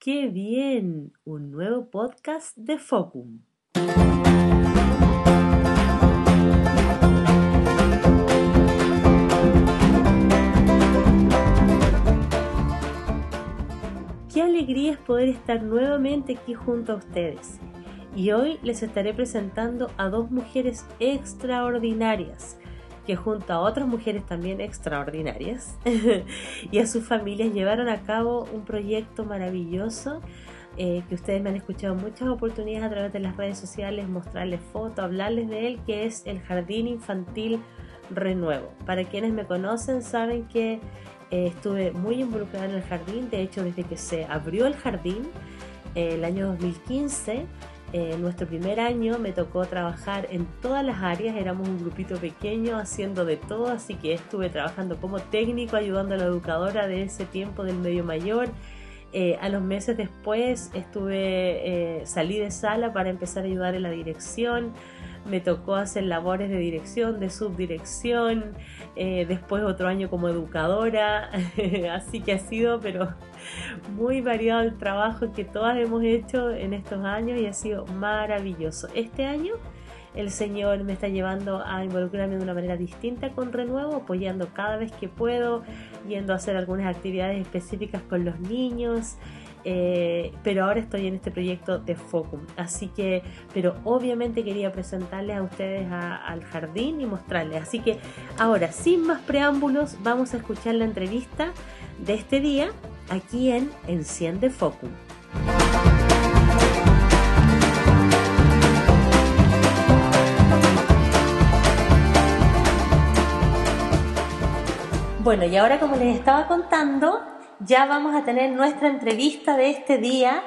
¡Qué bien! Un nuevo podcast de Focum. Qué alegría es poder estar nuevamente aquí junto a ustedes. Y hoy les estaré presentando a dos mujeres extraordinarias que junto a otras mujeres también extraordinarias y a sus familias llevaron a cabo un proyecto maravilloso eh, que ustedes me han escuchado muchas oportunidades a través de las redes sociales, mostrarles fotos, hablarles de él, que es el Jardín Infantil Renuevo. Para quienes me conocen saben que eh, estuve muy involucrada en el jardín, de hecho desde que se abrió el jardín, eh, el año 2015, en nuestro primer año me tocó trabajar en todas las áreas, éramos un grupito pequeño haciendo de todo, así que estuve trabajando como técnico, ayudando a la educadora de ese tiempo del medio mayor. Eh, a los meses después estuve, eh, salí de sala para empezar a ayudar en la dirección me tocó hacer labores de dirección, de subdirección, eh, después otro año como educadora, así que ha sido pero muy variado el trabajo que todas hemos hecho en estos años y ha sido maravilloso. Este año el Señor me está llevando a involucrarme de una manera distinta con Renuevo, apoyando cada vez que puedo, yendo a hacer algunas actividades específicas con los niños, eh, pero ahora estoy en este proyecto de Focum. Así que, pero obviamente quería presentarles a ustedes al jardín y mostrarles. Así que ahora, sin más preámbulos, vamos a escuchar la entrevista de este día aquí en Enciende Focum. Bueno, y ahora como les estaba contando, ya vamos a tener nuestra entrevista de este día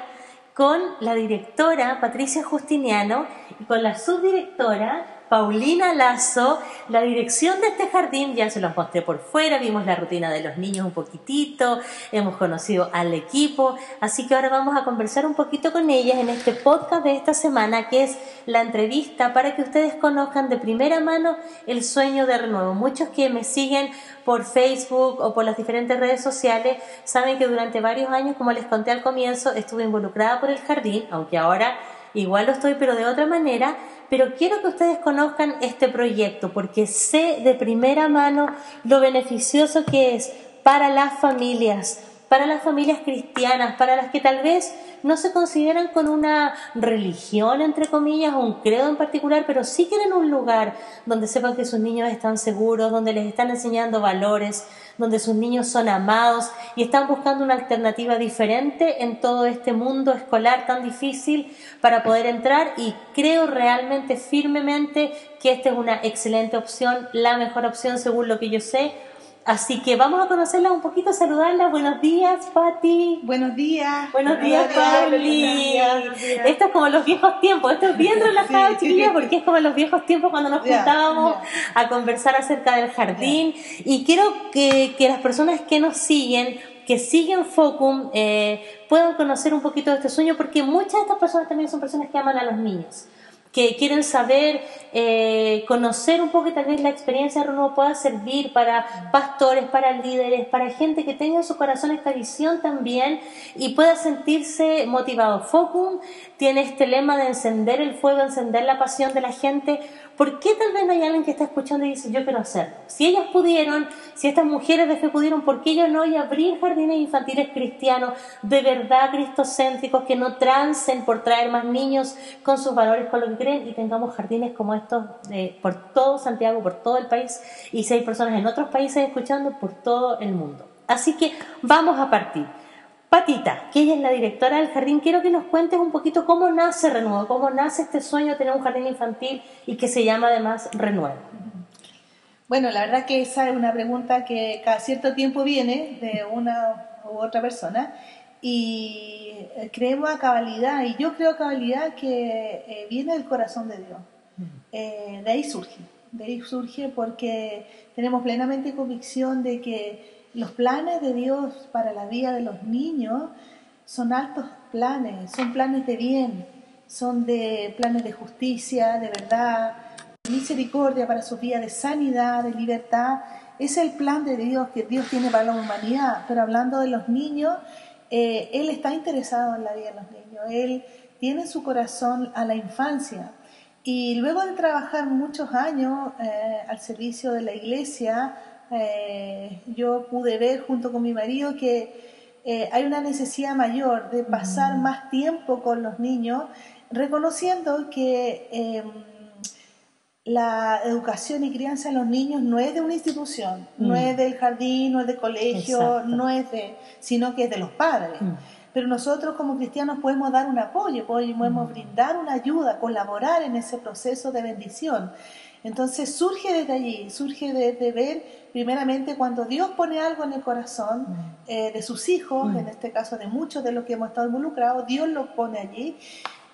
con la directora Patricia Justiniano y con la subdirectora Paulina Lazo, la dirección de este jardín, ya se los mostré por fuera, vimos la rutina de los niños un poquitito, hemos conocido al equipo, así que ahora vamos a conversar un poquito con ellas en este podcast de esta semana, que es la entrevista para que ustedes conozcan de primera mano el sueño de renuevo. Muchos que me siguen por Facebook o por las diferentes redes sociales saben que durante varios años, como les conté al comienzo, estuve involucrada por el jardín, aunque ahora igual lo estoy, pero de otra manera, pero quiero que ustedes conozcan este proyecto porque sé de primera mano lo beneficioso que es para las familias, para las familias cristianas, para las que tal vez no se consideran con una religión, entre comillas, o un credo en particular, pero sí quieren un lugar donde sepan que sus niños están seguros, donde les están enseñando valores, donde sus niños son amados y están buscando una alternativa diferente en todo este mundo escolar tan difícil para poder entrar. Y creo realmente firmemente que esta es una excelente opción, la mejor opción según lo que yo sé Así que vamos a conocerla un poquito, saludarla. Buenos días, Pati. Buenos días. Buenos días, Pauli. Esto es como los viejos tiempos. Esto es bien relajado, chiquilla, porque es como los viejos tiempos cuando nos juntábamos a conversar acerca del jardín. Y quiero que, que, las personas que nos siguen, que siguen Focum, eh, puedan conocer un poquito de este sueño, porque muchas de estas personas también son personas que aman a los niños que quieren saber, eh, conocer un poco y tal vez la experiencia de Renuevo pueda servir para pastores, para líderes, para gente que tenga en su corazón esta visión también y pueda sentirse motivado. Focum tiene este lema de encender el fuego, encender la pasión de la gente ¿Por qué tal vez no hay alguien que está escuchando y dice, yo quiero hacerlo? Si ellas pudieron, si estas mujeres de fe pudieron, ¿por qué ellos no? Y abrir jardines infantiles cristianos de verdad cristocéntricos que no trancen por traer más niños con sus valores, con lo que y tengamos jardines como estos por todo Santiago, por todo el país y si hay personas en otros países escuchando, por todo el mundo. Así que vamos a partir. Patita, que ella es la directora del jardín, quiero que nos cuentes un poquito cómo nace Renuevo, cómo nace este sueño de tener un jardín infantil y que se llama además Renuevo. Bueno, la verdad que esa es una pregunta que cada cierto tiempo viene de una u otra persona y eh, creemos a cabalidad, y yo creo a cabalidad que eh, viene del corazón de Dios. Eh, de ahí surge, de ahí surge porque tenemos plenamente convicción de que los planes de Dios para la vida de los niños son altos planes, son planes de bien, son de planes de justicia, de verdad, de misericordia para su vida, de sanidad, de libertad. Es el plan de Dios que Dios tiene para la humanidad. Pero hablando de los niños, eh, Él está interesado en la vida de los niños, Él tiene su corazón a la infancia. Y luego de trabajar muchos años eh, al servicio de la iglesia, eh, yo pude ver junto con mi marido que hay una necesidad mayor de pasar mm. más tiempo con los niños, reconociendo que la educación y crianza de los niños no es de una institución, no mm. es del jardín, no es del colegio, no es de, sino que es de los padres. Mm. Pero nosotros como cristianos podemos dar un apoyo, podemos mm. brindar una ayuda, colaborar en ese proceso de bendición. Entonces surge desde allí, surge desde ver primeramente cuando Dios pone algo en el corazón eh, de sus hijos, en este caso de muchos de los que hemos estado involucrados, Dios lo pone allí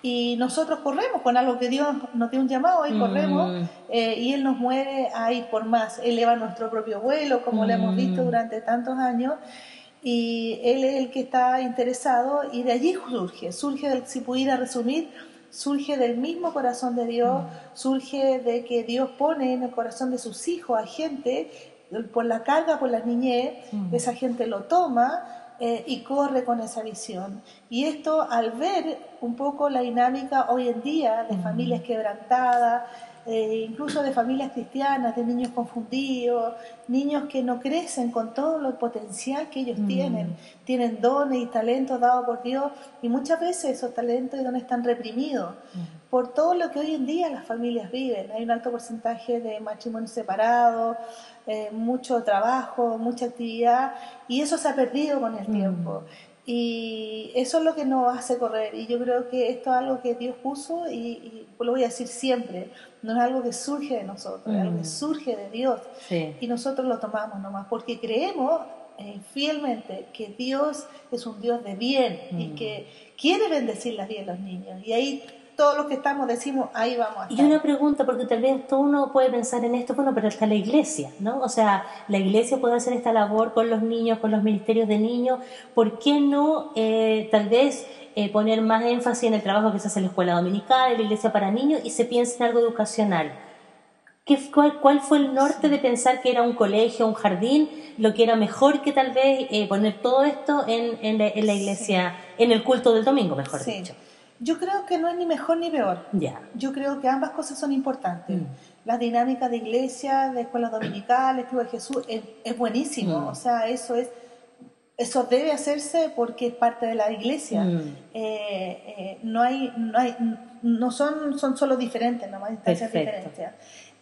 y nosotros corremos con algo que Dios nos dio un llamado y corremos mm. eh, y Él nos mueve a ir por más, eleva nuestro propio vuelo como lo hemos visto mm. durante tantos años y Él es el que está interesado y de allí surge, surge si pudiera resumir, surge del mismo corazón de Dios, mm. surge de que Dios pone en el corazón de sus hijos a gente por la carga, por la niñez, esa gente lo toma eh, y corre con esa visión. Y esto al ver un poco la dinámica hoy en día de familias quebrantadas, eh, incluso de familias cristianas, de niños confundidos, niños que no crecen con todo el potencial que ellos tienen, tienen dones y talentos dados por Dios y muchas veces esos talentos y dones están reprimidos por todo lo que hoy en día las familias viven. Hay un alto porcentaje de matrimonios separados, eh, mucho trabajo, mucha actividad, y eso se ha perdido con el mm. tiempo. Y eso es lo que nos hace correr. Y yo creo que esto es algo que Dios puso, y, lo voy a decir siempre, no es algo que surge de nosotros, es algo que mm. surge de Dios. Y nosotros lo tomamos nomás, porque creemos eh, fielmente que Dios es un Dios de bien y mm. que quiere bendecir las vidas de los niños. Y ahí todos los que estamos decimos, ahí vamos a estar. Y una pregunta, porque tal vez todo uno puede pensar en esto, bueno, pero está la iglesia, ¿no? O sea, la iglesia puede hacer esta labor con los niños, con los ministerios de niños, ¿por qué no eh, tal vez eh, poner más énfasis en el trabajo que se hace en la escuela dominical, en la iglesia para niños y se piensa en algo educacional? ¿Qué, cuál, fue el norte de pensar que era un colegio, un jardín, lo que era mejor que tal vez eh, poner todo esto en, la, iglesia, en el culto del domingo, mejor dicho? Yo creo que no es ni mejor ni peor. Yo creo que ambas cosas son importantes. Mm. Las dinámicas de iglesia, de escuelas dominicales, Club de Jesús, es, buenísimo. Mm. O sea, eso es eso debe hacerse porque es parte de la iglesia. Mm. Eh, eh, no hay, no hay, no son, son solo diferentes, no hay instancias diferentes.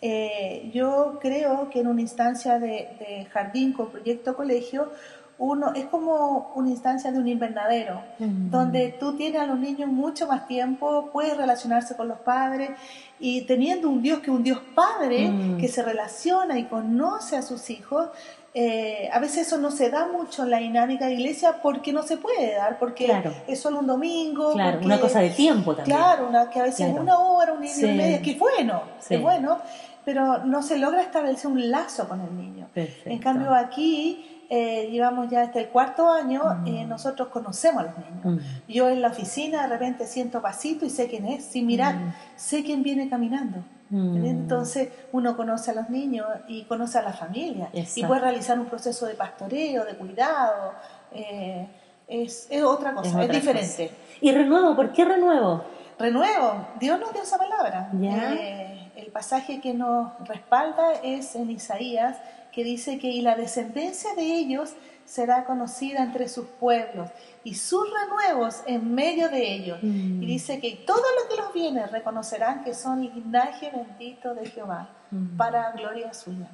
Eh, yo creo que en una instancia de, de jardín con proyecto colegio uno es como una instancia de un invernadero, donde tú tienes a los niños mucho más tiempo, puedes relacionarse con los padres y teniendo un Dios que un Dios padre mm. que se relaciona y conoce a sus hijos, eh, a veces eso no se da mucho en la dinámica de iglesia porque no se puede dar, porque es solo un domingo. Claro, una cosa de tiempo también. Claro, una, que a veces una hora, una hora y media, que es bueno, es bueno, pero no se logra establecer un lazo con el niño. En cambio aquí eh, llevamos ya hasta el cuarto año, eh, mm. nosotros conocemos a los niños. Mm. Yo en la oficina de repente siento pasito y sé quién es, sin mirar, mm. sé quién viene caminando. Entonces uno conoce a los niños y conoce a la familia y puede realizar un proceso de pastoreo, de cuidado. Eh, es, otra cosa, es, diferente. ¿Y renuevo? ¿Por qué renuevo? Renuevo, Dios nos dio esa palabra. el pasaje que nos respalda es en Isaías que dice que y la descendencia de ellos será conocida entre sus pueblos y sus renuevos en medio de ellos. Mm. Y dice que todos los que los vienen reconocerán que son linaje bendito de Jehová mm. para gloria suya.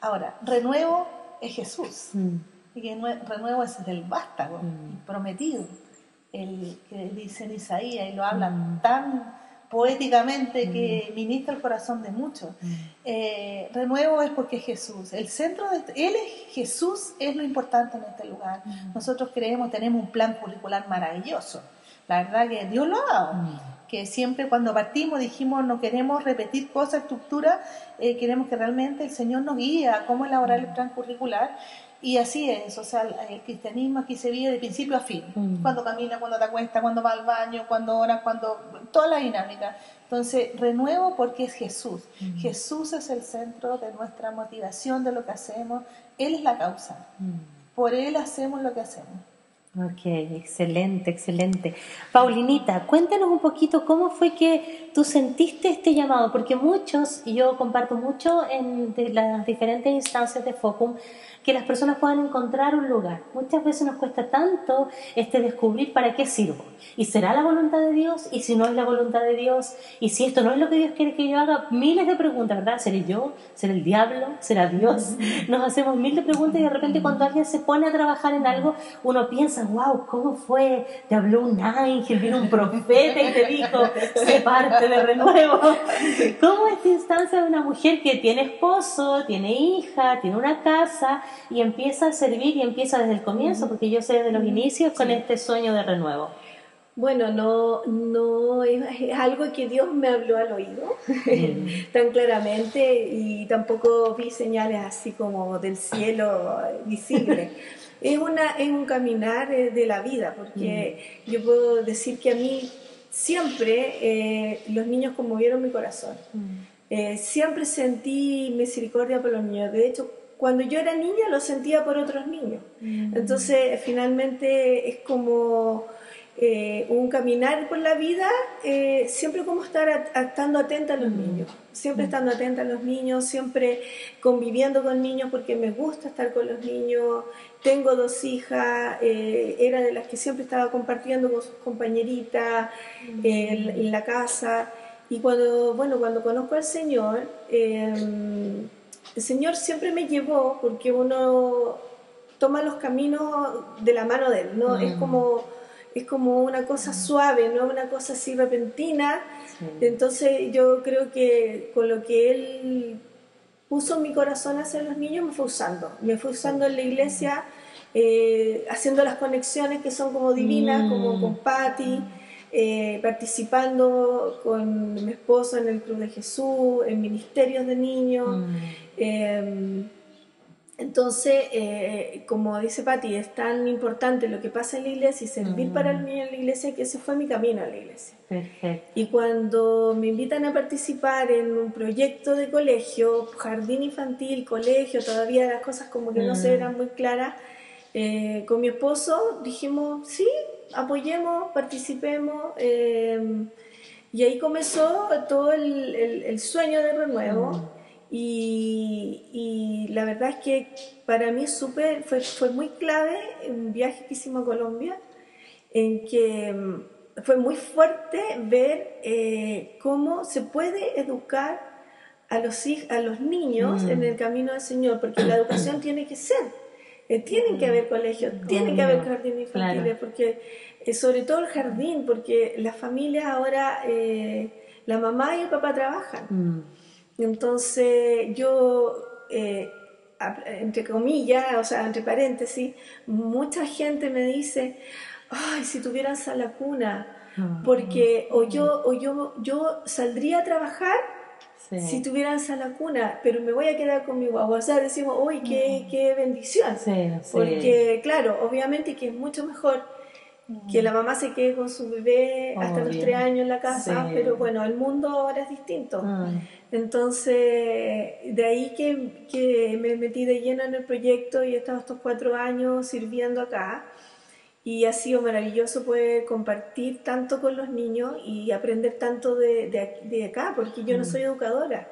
Ahora, renuevo es Jesús. Mm. Y que renuevo es del vástago, prometido, el que dice en Isaías y lo hablan tan poéticamente que mm. ministra el corazón de muchos. Mm. Eh, renuevo es porque es Jesús. El centro de este, Él es Jesús, es lo importante en este lugar. Mm. Nosotros creemos, tenemos un plan curricular maravilloso. La verdad que Dios lo ha dado. Que siempre cuando partimos dijimos no queremos repetir cosas, estructura, eh, queremos que realmente el Señor nos guíe a cómo elaborar el plan curricular y así es, o sea, el cristianismo aquí se vive de principio a fin. Mm. Cuando camina, cuando te acuesta, cuando va al baño, cuando ora, cuando... toda la dinámica. Entonces, renuevo porque es Jesús. Mm. Jesús es el centro de nuestra motivación, de lo que hacemos. Él es la causa. Mm. Por Él hacemos lo que hacemos. Ok, excelente, excelente. Paulinita, cuéntanos un poquito cómo fue que tú sentiste este llamado, porque muchos, y yo comparto mucho en las diferentes instancias de Focum, que las personas puedan encontrar un lugar. Muchas veces nos cuesta tanto este descubrir para qué sirvo. Y será la voluntad de Dios, y si no es la voluntad de Dios, y si esto no es lo que Dios quiere que yo haga, miles de preguntas, ¿verdad? ¿Seré yo? ¿Será el diablo? ¿Será Dios? Nos hacemos miles de preguntas y de repente cuando alguien se pone a trabajar en algo, uno piensa, wow, ¿cómo fue? Te habló un ángel, vino un profeta y te dijo, se parte de renuevo. ¿Cómo esta instancia de una mujer que tiene esposo, tiene hija, tiene una casa, y empieza a servir y empieza desde el comienzo, porque yo sé desde los inicios con este sueño de renuevo. Bueno, no, no es, algo que Dios me habló al oído tan claramente y tampoco vi señales así como del cielo visibles. es, una, es un caminar eh, de la vida, porque yo puedo decir que a mí siempre eh, los niños conmovieron mi corazón. Eh, siempre sentí misericordia por los niños. De hecho, cuando yo era niña lo sentía por otros niños. Mm. Entonces, finalmente es como eh, un caminar por la vida, eh, siempre como estar estando atenta a los mm. niños, siempre mm. estando atenta a los niños, siempre conviviendo con niños porque me gusta estar con los niños. Tengo dos hijas, eh, era de las que siempre estaba compartiendo con sus compañeritas en, la casa. Y cuando, bueno, cuando conozco al Señor, em, el Señor siempre me llevó porque uno toma los caminos de la mano de Él, ¿no? Es, mm. como, es como una cosa suave, no una cosa así repentina. Entonces yo creo que con lo que Él puso en mi corazón hacia los niños me fue usando. Me fue usando en la iglesia, eh, haciendo las conexiones que son como divinas, como mm. con Patty. Eh, participando con mi esposo en el Club de Jesús, en ministerios de niños. Mm. Em, entonces, eh, como dice Patti, es tan importante lo que pasa en la iglesia y servir para el mm. niño en la iglesia que ese fue mi camino a la iglesia. Y cuando me invitan a participar en un proyecto de colegio, jardín infantil, colegio, todavía las cosas como que no se mm. eran muy claras, eh, con mi esposo dijimos, sí, apoyemos, participemos. Em, y ahí comenzó todo el, sueño de renuevo. Mm. Y, la verdad es que para mí super, fue, fue muy clave un viaje que hicimos a Colombia, en que em, fue muy fuerte ver eh, cómo se puede educar a los, a los niños mm. en el camino del Señor, porque la educación tiene que ser. Eh, tienen que haber colegios, tienen que haber jardines infantiles, porque eh, sobre todo el jardín, porque las familias ahora, eh, la mamá y el papá trabajan. Mm. Entonces yo, entre comillas, o sea, entre paréntesis, mucha gente me dice, ay, si tuvieran sala cuna, ah. porque o yo, o yo, yo saldría a trabajar si tuvieran sala cuna, pero me voy a quedar con mi guagua. O sea, decimos, uy, qué, qué bendición. Porque, claro, obviamente que es mucho mejor que la mamá se quede con su bebé hasta los tres años en la casa, pero bueno, el mundo ahora es distinto. Ah. Entonces, de ahí que, que, me metí de lleno en el proyecto y he estado estos cuatro años sirviendo acá y ha sido maravilloso poder compartir tanto con los niños y aprender tanto de, de, acá, porque yo no mm. soy educadora.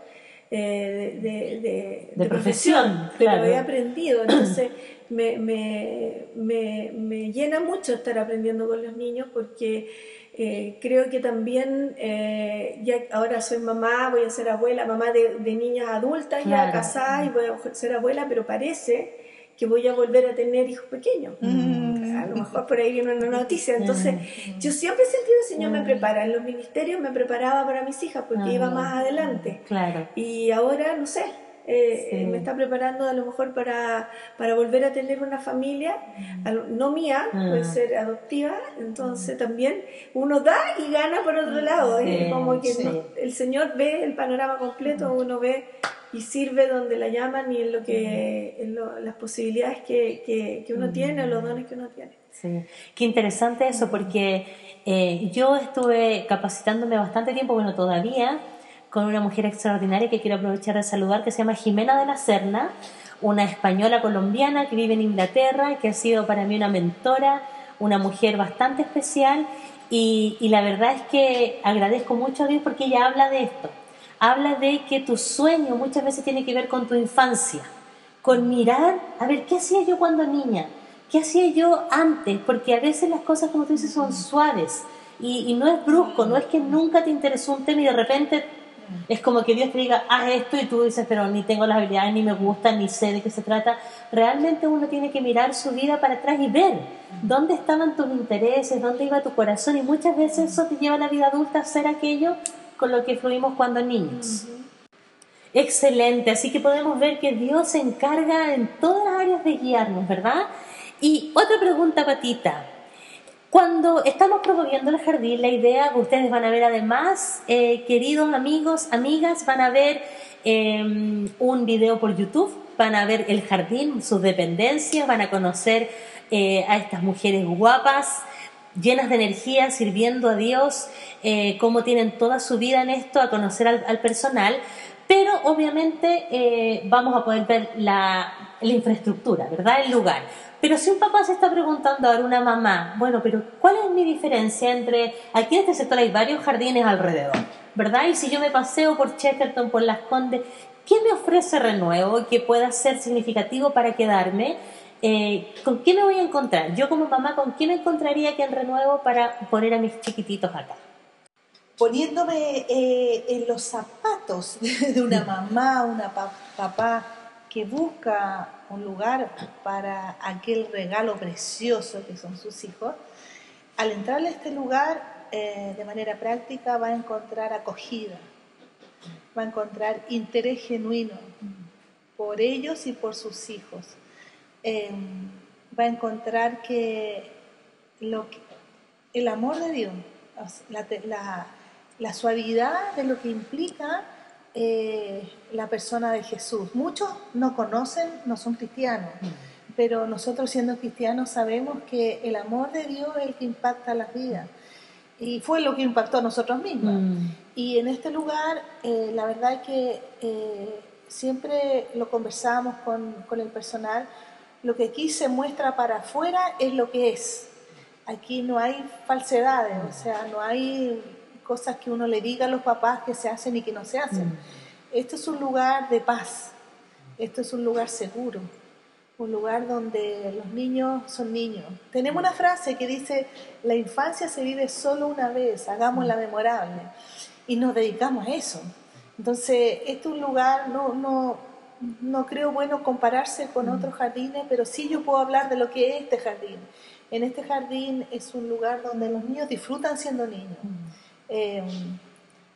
Eh, de, profesión, pero he aprendido, entonces me, me, me, me, llena mucho estar aprendiendo con los niños porque eh, creo que también, eh, ya ahora soy mamá, voy a ser abuela, mamá de, niñas adultas, ya casada y voy a ser abuela, pero parece que voy a volver a tener hijos pequeños. Mm. A lo mejor por ahí viene una noticia. Entonces, mm. yo siempre he sentido el Señor me mm. prepara. En los ministerios me preparaba para mis hijas porque iba más adelante. Claro. Y ahora, no sé, eh, me está preparando a lo mejor para, para volver a tener una familia, no mía, puede ser adoptiva, entonces también uno da y gana por otro lado, como que el Señor ve el panorama completo, uno ve y sirve donde la llaman y en lo que en las posibilidades que, que, uno tiene, los dones que uno tiene. Sí, qué interesante eso, porque eh, yo estuve capacitándome bastante tiempo, bueno, todavía, con una mujer extraordinaria que quiero aprovechar de saludar, que se llama Jimena de la Serna, una española colombiana que vive en Inglaterra, que ha sido para mí una mentora, una mujer bastante especial y, y, la verdad es que agradezco mucho a Dios porque ella habla de esto. Habla de que tu sueño muchas veces tiene que ver con tu infancia, con mirar, a ver, ¿qué hacía yo cuando niña? ¿Qué hacía yo antes? Porque a veces las cosas, como tú dices, son suaves y, y no es brusco, no es que nunca te interesó un tema y de repente es como que Dios te diga, haz esto y tú dices, pero ni tengo las habilidades, ni me gusta, ni sé de qué se trata. Realmente uno tiene que mirar su vida para atrás y ver dónde estaban tus intereses, dónde iba tu corazón y muchas veces eso te lleva a la vida adulta a hacer aquello con lo que fluimos cuando niños. Excelente, así que podemos ver que Dios se encarga en todas las áreas de guiarnos, ¿verdad? Y otra pregunta, Patita. Cuando estamos promoviendo el jardín, la idea, ustedes van a ver además, eh, queridos amigos, amigas, van a ver em, un video por YouTube, van a ver el jardín, sus dependencias, van a conocer eh, a estas mujeres guapas, llenas de energía, sirviendo a Dios, eh, cómo tienen toda su vida en esto, a conocer al, personal, pero obviamente vamos a poder ver la, la infraestructura, ¿verdad? El lugar. Pero si un papá se está preguntando ahora, una mamá, bueno, pero ¿cuál es mi diferencia entre, aquí en este sector hay varios jardines alrededor, ¿verdad? Y si yo me paseo por Chesterton, por Las Condes, ¿qué me ofrece Renuevo que pueda ser significativo para quedarme? Eh, ¿Con qué me voy a encontrar? Yo como mamá, ¿con me encontraría aquí en Renuevo para poner a mis chiquititos acá? Poniéndome eh, en los zapatos de una mamá, una papá que busca un lugar para aquel regalo precioso que son sus hijos, al entrar a este lugar eh, de manera práctica va a encontrar acogida, va a encontrar interés genuino por ellos y por sus hijos. Em, va a encontrar que, lo el amor de Dios, la suavidad de lo que implica eh, la persona de Jesús. Muchos no conocen, no son cristianos, mm. pero nosotros siendo cristianos sabemos que el amor de Dios es el que impacta las vidas. Y fue lo que impactó a nosotros mismos. Mm. Y en este lugar, eh, la verdad es que eh, siempre lo conversamos con, con el personal, lo que aquí se muestra para afuera es lo que es. Aquí no hay falsedades, o sea, no hay cosas que uno le diga a los papás que se hacen y que no se hacen. Mm. Esto es un lugar de paz, esto es un lugar seguro, un lugar donde los niños son niños. Tenemos una frase que dice, la infancia se vive solo una vez, hagámosla memorable. Y nos dedicamos a eso. Entonces, este es un lugar, no, no, no creo bueno compararse con otros jardines, pero sí yo puedo hablar de lo que es este jardín. En este jardín es un lugar donde los niños disfrutan siendo niños.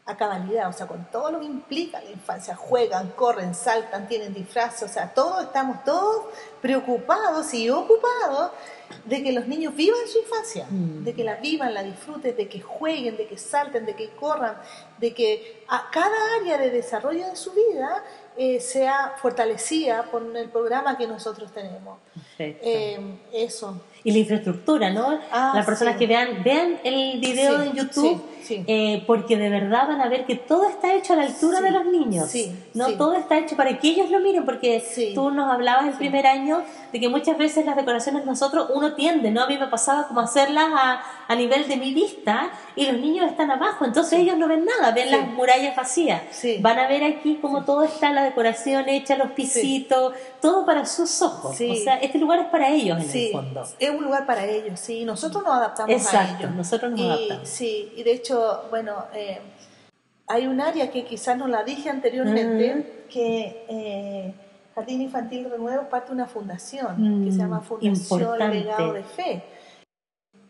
A cabalidad, o sea, con todo lo que implica la infancia, juegan, corren, saltan, tienen disfraces, o sea, todos estamos todos preocupados y ocupados de que los niños vivan su infancia, mm. de que la vivan, la disfruten, de que jueguen, de que salten, de que corran, de que a cada área de desarrollo de su vida eh, sea fortalecida por el programa que nosotros tenemos. Eh, eso. Y la infraestructura, ¿no? Ah, Las personas que vean, vean el video en YouTube, eh, porque de verdad van a ver que todo está hecho a la altura de los niños. no todo está hecho para que ellos lo miren, porque tú nos hablabas el primer año de que muchas veces las decoraciones nosotros uno tiende, ¿no? A mí me pasaba como hacerlas a, a nivel de mi vista y los niños están abajo, entonces ellos no ven nada, ven las murallas vacías. Van a ver aquí como todo está la decoración hecha, los pisitos, todo para sus ojos. O sea, este lugar es para ellos en el fondo. Es un lugar para ellos, sí. Nosotros nos adaptamos Exacto, a ellos. nosotros nos adaptamos. Sí, y de hecho, bueno, eh, hay un área que quizás no la dije anteriormente, que eh, Jardín Infantil Renuevo parte de una fundación que se llama mm, Fundación Legado de Fe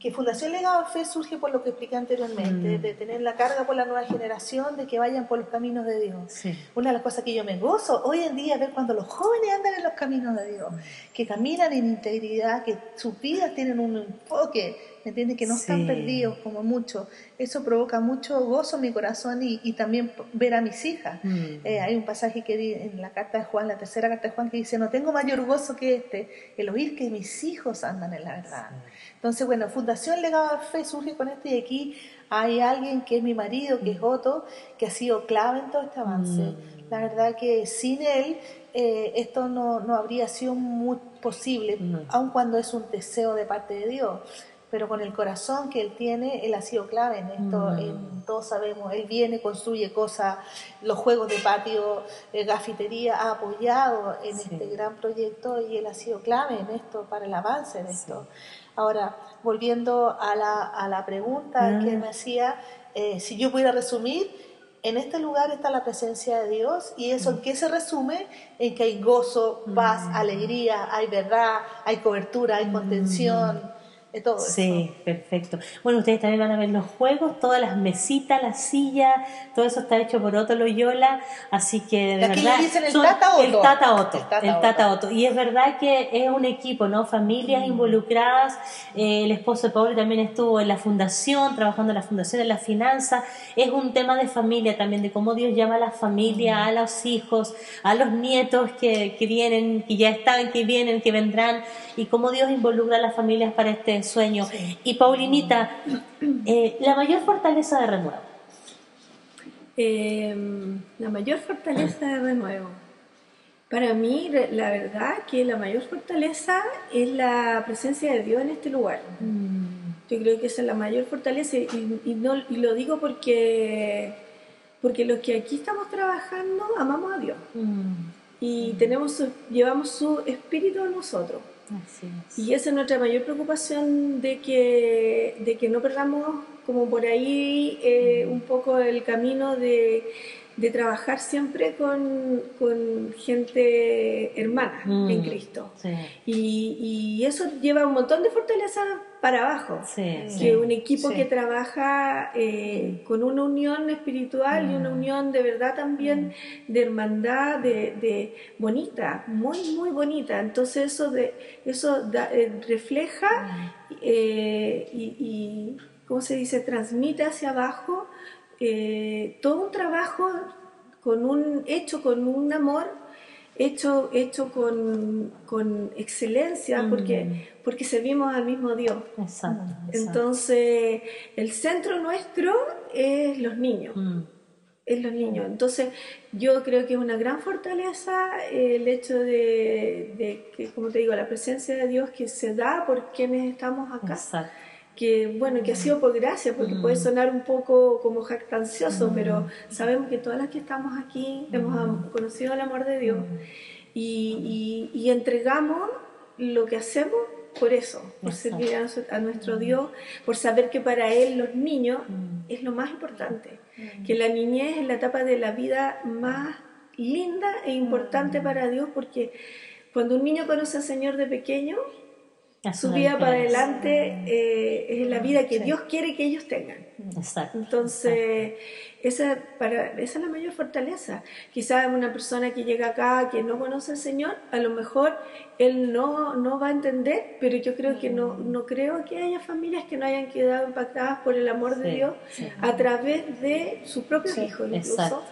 que Fundación Legado Fe surge por lo que expliqué anteriormente, mm. de tener la carga por la nueva generación, de que vayan por los caminos de Dios. Una de las cosas que yo me gozo hoy en día es ver cuando los jóvenes andan en los caminos de Dios, que caminan en integridad, que sus vidas tienen un enfoque, ¿me entiendes? Que no están perdidos como mucho. Eso provoca mucho gozo en mi corazón y, también ver a mis hijas. Mm. Eh, hay un pasaje que di en la carta de Juan, la tercera carta de Juan, que dice, no tengo mayor gozo que este, el oír que mis hijos andan en la verdad. Entonces, bueno, Fundación Legado de Fe surge con esto y aquí hay alguien que es mi marido, que es Otto, que ha sido clave en todo este avance. Mm. La verdad que sin él eh, esto no, no, habría sido muy posible, aun cuando es un deseo de parte de Dios. Pero con el corazón que él tiene, él ha sido clave en esto. Mm. todos sabemos, él viene, construye cosas, los juegos de patio, eh, gafitería, ha apoyado en Sí. este gran proyecto y él ha sido clave en esto, para el avance de esto. Ahora, volviendo a la, a la pregunta Ah. que me hacía, eh, si yo pudiera resumir, en este lugar está la presencia de Dios y eso en qué se resume en que hay gozo, paz, Mm. alegría, hay verdad, hay cobertura, hay contención, de todo Sí, perfecto. Bueno, ustedes también van a ver los juegos, todas las mesitas, las sillas, todo eso está hecho por Otto Loyola, así que de aquí verdad dicen el son- Tata Otto. el Tata Otto, El Tata el Tata Otto. Otto. Y es verdad que es un equipo, ¿no? Familias Mm. involucradas, eh, el esposo de Pablo también estuvo en la fundación, trabajando en la fundación, en la finanza, es un tema de familia también, de cómo Dios llama a la familia, Mm. a los hijos, a los nietos que, que vienen, que ya están, que vienen, que vendrán, y cómo Dios involucra a las familias para este sueño. Y Paulinita, eh, la mayor fortaleza de Renuevo. Eh, la mayor fortaleza de renuevo. Para mí, la verdad que la mayor fortaleza es la presencia de Dios en este lugar. Yo creo que esa es la mayor fortaleza y, y no, y lo digo porque, porque los que aquí estamos trabajando amamos a Dios y tenemos su- llevamos su espíritu en nosotros. Así es. Y esa es nuestra mayor preocupación de que, de que no perdamos como por ahí eh, un poco el camino de, de trabajar siempre con, con gente hermana Mm. en Cristo. Sí, Y, y eso lleva un montón de fortaleza para abajo. sí, Que sí. un equipo Sí. que trabaja eh, con una unión espiritual y una Mm. unión de verdad también de hermandad, de, de bonita, muy, muy bonita. Entonces eso, de, eso da- eh, refleja eh, y, y, ¿cómo se dice?, transmite hacia abajo todo un trabajo con un, hecho con un amor, hecho, hecho con, con excelencia, Mm. porque, porque servimos al mismo Dios. Exacto, exacto. Entonces, el centro nuestro es los niños, Mm, es los niños. Entonces, yo creo que es una gran fortaleza el hecho de, de que, como te digo, la presencia de Dios que se da por quienes estamos acá exacto. Que bueno, que ha sido por gracia, porque Mm. puede sonar un poco como jactancioso, pero sabemos que todas las que estamos aquí hemos Mm. conocido el amor de Dios y, y- y entregamos lo que hacemos por eso, por Exacto. servir a, su- a nuestro Dios, por saber que para Él los niños Mm. es lo más importante, que la niñez es la etapa de la vida más linda e importante para Dios, porque cuando un niño conoce al Señor de pequeño, su vida para adelante eh, es la vida que Sí. Dios quiere que ellos tengan. Exacto. Entonces, esa, para, esa es la mayor fortaleza. Quizás una persona que llega acá que no conoce al Señor, a lo mejor él no, no va a entender, pero yo creo que no, no creo que haya familias que no hayan quedado impactadas por el amor de Dios sí. a través de sus propios hijos, incluso. exacto.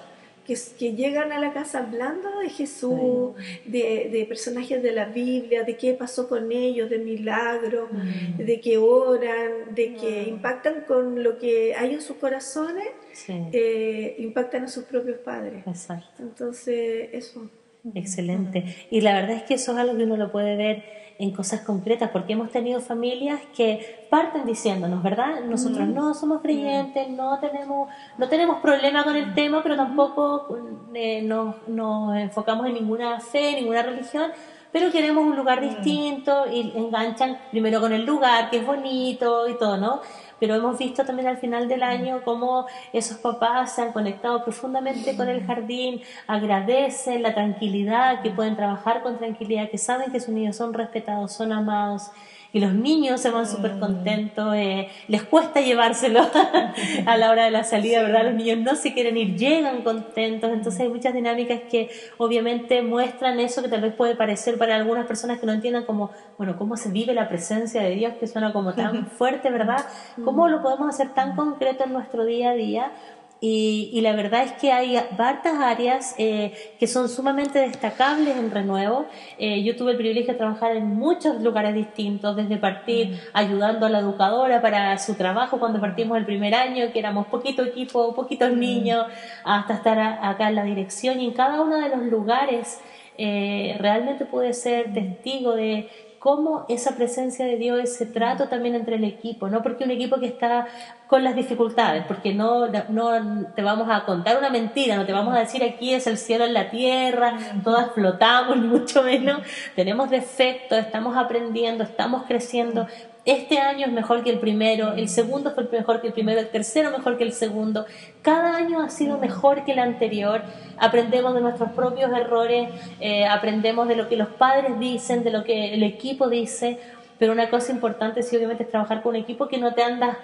Que, que llegan a la casa hablando de Jesús, de, de personajes de la Biblia, de qué pasó con ellos, de milagros, Mm. de que oran, de que impactan con lo que hay en sus corazones, Sí, eh, impactan a sus propios padres. exacto. Entonces, eso. Excelente. Y la verdad es que eso es algo que uno lo puede ver en cosas concretas, porque hemos tenido familias que parten diciéndonos, ¿verdad? Nosotros no somos creyentes, no tenemos, no tenemos problema con el tema, pero tampoco eh, nos, nos enfocamos en ninguna fe, ninguna religión, pero queremos un lugar distinto y enganchan primero con el lugar, que es bonito y todo, ¿no? Pero hemos visto también al final del año cómo esos papás se han conectado profundamente con el jardín, agradecen la tranquilidad, que pueden trabajar con tranquilidad, que saben que sus niños son respetados, son amados. Y los niños se van súper contentos, eh, les cuesta llevárselo a la hora de la salida, ¿verdad? Los niños no se quieren ir, llegan contentos, entonces hay muchas dinámicas que obviamente muestran eso que tal vez puede parecer para algunas personas que no entiendan como, bueno, cómo se vive la presencia de Dios, que suena como tan fuerte, ¿verdad? ¿Cómo lo podemos hacer tan concreto en nuestro día a día? Y, y la verdad es que hay varias áreas eh, que son sumamente destacables en Renuevo. Eh, yo tuve el privilegio de trabajar en muchos lugares distintos, desde partir ayudando a la educadora para su trabajo cuando partimos el primer año, que éramos poquito equipo, poquitos niños, hasta estar a- acá en la dirección. Y en cada uno de los lugares eh, realmente pude ser testigo de cómo esa presencia de Dios, ese trato también entre el equipo, no porque un equipo que está con las dificultades, porque no, no te vamos a contar una mentira, no te vamos a decir aquí es el cielo en la tierra, todas flotamos, ni mucho menos, tenemos defectos, estamos aprendiendo, estamos creciendo, este año es mejor que el primero, el segundo fue mejor que el primero, el tercero mejor que el segundo. Cada año ha sido mejor que el anterior. Aprendemos de nuestros propios errores, eh, aprendemos de lo que los padres dicen, de lo que el equipo dice. Pero una cosa importante sí obviamente es trabajar con un equipo que no te andas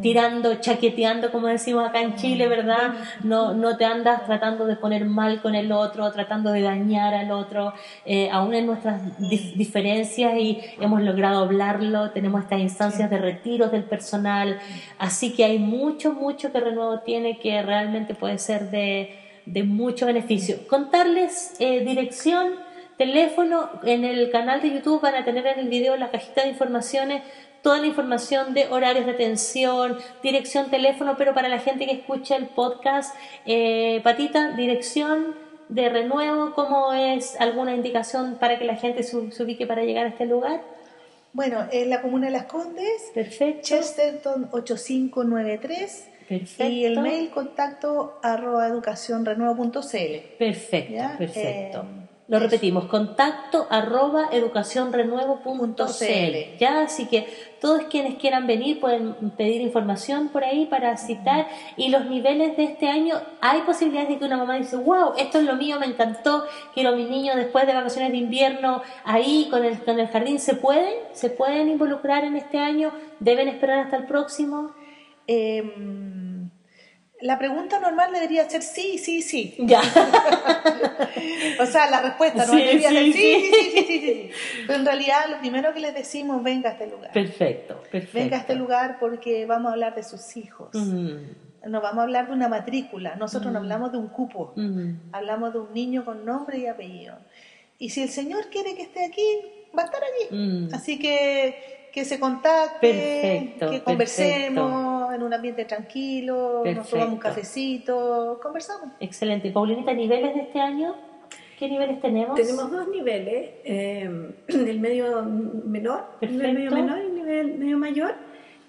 tirando, chaqueteando, como decimos acá en Chile, ¿verdad? No, no te andas tratando de poner mal con el otro, tratando de dañar al otro, eh, aún en nuestras diferencias y hemos logrado hablarlo, tenemos estas instancias de retiros del personal, así que hay mucho, mucho que Renuevo tiene que realmente puede ser de, de mucho beneficio. Contarles eh, dirección teléfono, en el canal de YouTube van a tener en el video, la cajita de informaciones, toda la información de horarios de atención, dirección, teléfono, pero para la gente que escucha el podcast, eh, Patita, dirección de renuevo, ¿cómo es alguna indicación para que la gente se, ubique para llegar a este lugar? Bueno, en la comuna de Las Condes, Perfecto. Chesterton 8593. Perfecto. Y el mail contacto arroba educacionrenuevo.cl. Perfecto, perfecto. Eh, lo repetimos, contacto arroba educacionrenuevo.cl. Ya, así que todos quienes quieran venir pueden pedir información por ahí para citar. Y los niveles de este año, hay posibilidades de que una mamá dice, wow, esto es lo mío, me encantó, quiero a mi niño después de vacaciones de invierno ahí con el, con el jardín. ¿Se pueden? ¿Se pueden involucrar en este año? ¿Deben esperar hasta el próximo? Eh, la pregunta normal debería ser sí, sí, sí. Ya. o sea, la respuesta no debería ser sí sí, sí, sí, sí, Pero en realidad lo primero que les decimos, venga a este lugar. Perfecto, perfecto. Venga a este lugar porque vamos a hablar de sus hijos. Mm. No vamos a hablar de una matrícula. Nosotros no hablamos de un cupo. Mm. Hablamos de un niño con nombre y apellido. Y si el Señor quiere que esté aquí, va a estar allí. Así que que se contacte, que conversemos en un ambiente tranquilo, nos tomamos un cafecito, conversamos. Excelente. Paulinita, ¿niveles de este año? ¿Qué niveles tenemos? Tenemos dos niveles, eh, el medio menor, el medio menor y el nivel medio mayor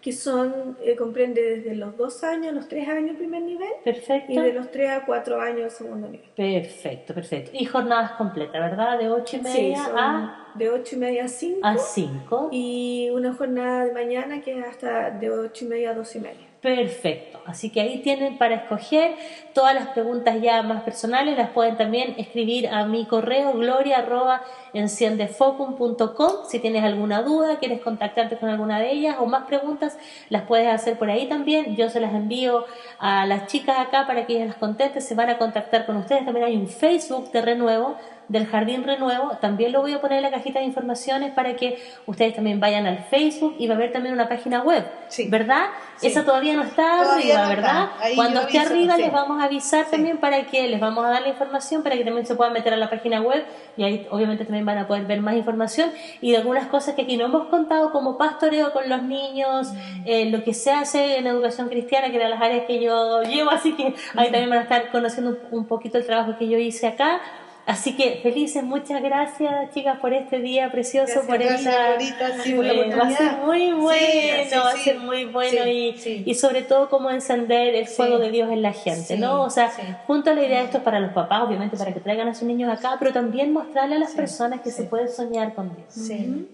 que son, eh, comprende desde los dos años, los tres años primer nivel. Perfecto. Y de los tres a cuatro años segundo nivel. Perfecto, perfecto. Y jornadas completas, ¿verdad? De ocho y media a... De ocho y media a cinco. A cinco. Y una jornada de mañana que es hasta de ocho y media a dos y media. Perfecto. Así que ahí tienen para escoger todas las preguntas ya más personales. Las pueden también escribir a mi correo gloria.enciendefocum.com. Si tienes alguna duda, quieres contactarte con alguna de ellas o más preguntas, las puedes hacer por ahí también. Yo se las envío a las chicas acá para que ellas las contesten. Se van a contactar con ustedes. También hay un Facebook de Renuevo del Jardín Renuevo. También lo voy a poner en la cajita de informaciones para que ustedes también vayan al Facebook y va a haber también una página web, ¿verdad? Esa todavía no está arriba, ¿verdad? Cuando esté arriba les vamos a avisar también para que les vamos a dar la información para que también se puedan meter a la página web y ahí obviamente también van a poder ver más información y de algunas cosas que aquí no hemos contado como pastoreo con los niños, mm. eh, lo que se hace en educación cristiana, que eran las áreas que yo llevo, así que ahí también van a estar conociendo un poquito el trabajo que yo hice acá Así que felices, muchas gracias chicas por este día precioso, por esta... Sí, va a ser muy bueno, va a ser muy bueno y, y, sobre todo cómo encender el fuego de Dios en la gente, ¿no? O sea, junto a la idea de esto es para los papás, obviamente para que traigan a sus niños acá, pero también mostrarle a las personas que se puede soñar con Dios,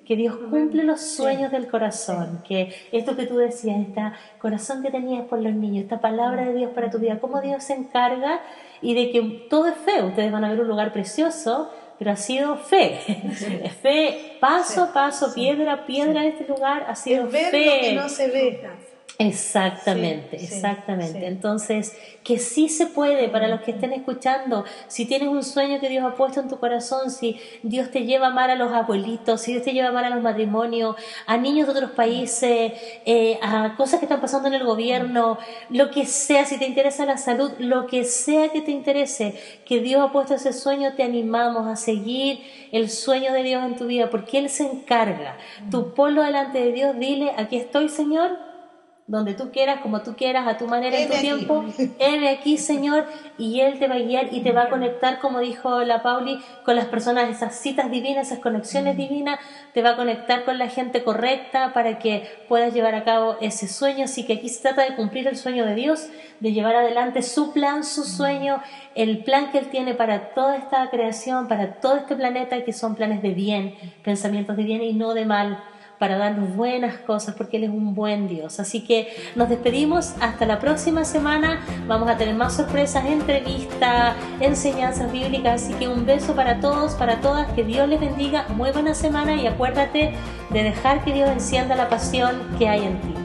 que Dios cumple los sueños del corazón, que esto que tú decías, este corazón que tenías por los niños, esta palabra de Dios para tu vida, cómo Dios se encarga y de que todo es fe. Ustedes van a ver un lugar precioso, pero ha sido fe. fe, paso a paso, piedra a piedra este lugar, ha sido fe. que no se ve. Exactamente, exactamente. Entonces, que sí se puede para los que estén escuchando. Si tienes un sueño que Dios ha puesto en tu corazón, si Dios te lleva a amar a los abuelitos, si Dios te lleva a amar a los matrimonios, a niños de otros países, eh, a cosas que están pasando en el gobierno, lo que sea, si te interesa la salud, lo que sea que te interese, que Dios ha puesto ese sueño, te animamos a seguir el sueño de Dios en tu vida, porque Él se encarga. Tu polo delante de Dios, dile, aquí estoy, Señor donde tú quieras, como tú quieras, a tu manera, en tu aquí. tiempo. Heme aquí, Señor, y Él te va a guiar y te va a conectar, como dijo la Pauli, con las personas, esas citas divinas, esas conexiones divinas, te va a conectar con la gente correcta para que puedas llevar a cabo ese sueño. Así que aquí se trata de cumplir el sueño de Dios, de llevar adelante su plan, su sueño, el plan que Él tiene para toda esta creación, para todo este planeta, que son planes de bien, pensamientos de bien y no de mal para darnos buenas cosas, porque Él es un buen Dios. Así que nos despedimos hasta la próxima semana. Vamos a tener más sorpresas, entrevistas, enseñanzas bíblicas. Así que un beso para todos, para todas. Que Dios les bendiga. Muy buena semana y acuérdate de dejar que Dios encienda la pasión que hay en ti.